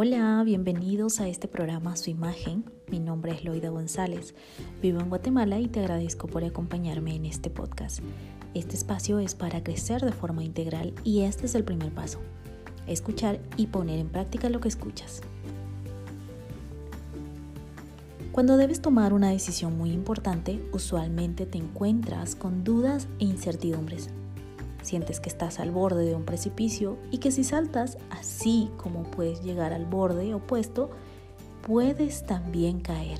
Hola, bienvenidos a este programa Su Imagen. Mi nombre es Loida González. Vivo en Guatemala y te agradezco por acompañarme en este podcast. Este espacio es para crecer de forma integral y este es el primer paso. Escuchar y poner en práctica lo que escuchas. Cuando debes tomar una decisión muy importante, usualmente te encuentras con dudas e incertidumbres. Sientes que estás al borde de un precipicio y que si saltas así como puedes llegar al borde opuesto, puedes también caer.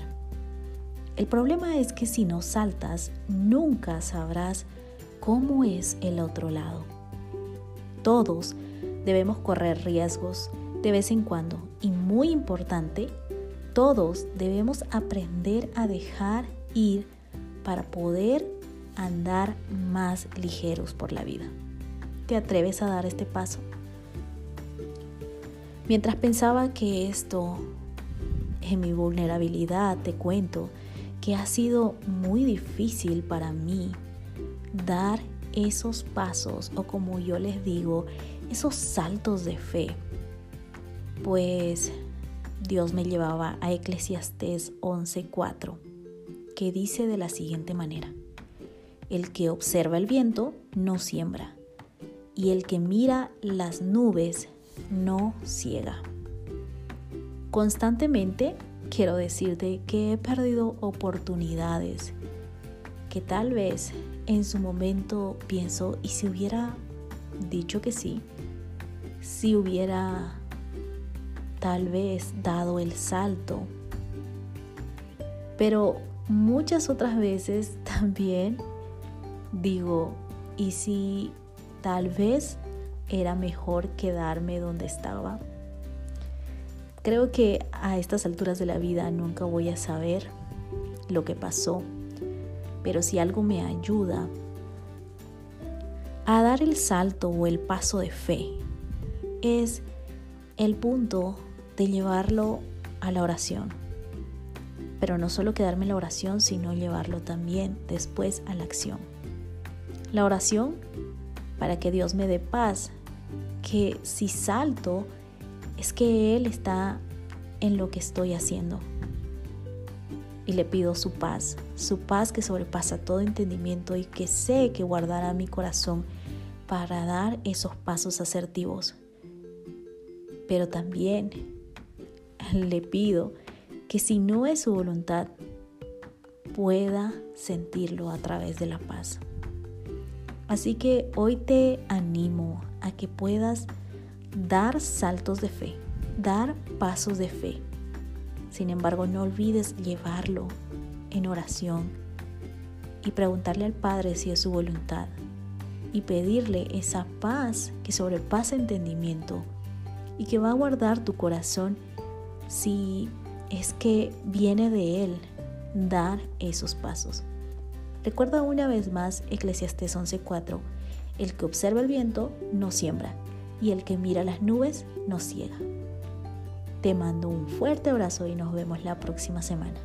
El problema es que si no saltas, nunca sabrás cómo es el otro lado. Todos debemos correr riesgos de vez en cuando y muy importante, todos debemos aprender a dejar ir para poder andar más ligeros por la vida. ¿Te atreves a dar este paso? Mientras pensaba que esto, en mi vulnerabilidad, te cuento que ha sido muy difícil para mí dar esos pasos o como yo les digo, esos saltos de fe. Pues Dios me llevaba a Eclesiastés 11:4, que dice de la siguiente manera: El que observa el viento no siembra, y el que mira las nubes no ciega. Constantemente quiero decirte que he perdido oportunidades que tal vez en su momento pienso, ¿y si hubiera dicho que sí? Si hubiera tal vez dado el salto. Pero muchas otras veces también digo, ¿y si tal vez era mejor quedarme donde estaba? Creo que a estas alturas de la vida nunca voy a saber lo que pasó, pero si algo me ayuda a dar el salto o el paso de fe, es el punto de llevarlo a la oración. Pero no solo quedarme en la oración, sino llevarlo también después a la acción. La oración para que Dios me dé paz, que si salto es que Él está en lo que estoy haciendo. Y le pido su paz, su paz que sobrepasa todo entendimiento y que sé que guardará mi corazón para dar esos pasos asertivos. Pero también le pido que si no es su voluntad, pueda sentirlo a través de la paz. Así que hoy te animo a que puedas dar saltos de fe, dar pasos de fe. Sin embargo, no olvides llevarlo en oración y preguntarle al Padre si es su voluntad y pedirle esa paz que sobrepasa entendimiento y que va a guardar tu corazón si es que viene de Él dar esos pasos. Recuerda una vez más Eclesiastés 11:4, el que observa el viento no siembra y el que mira las nubes no ciega. Te mando un fuerte abrazo y nos vemos la próxima semana.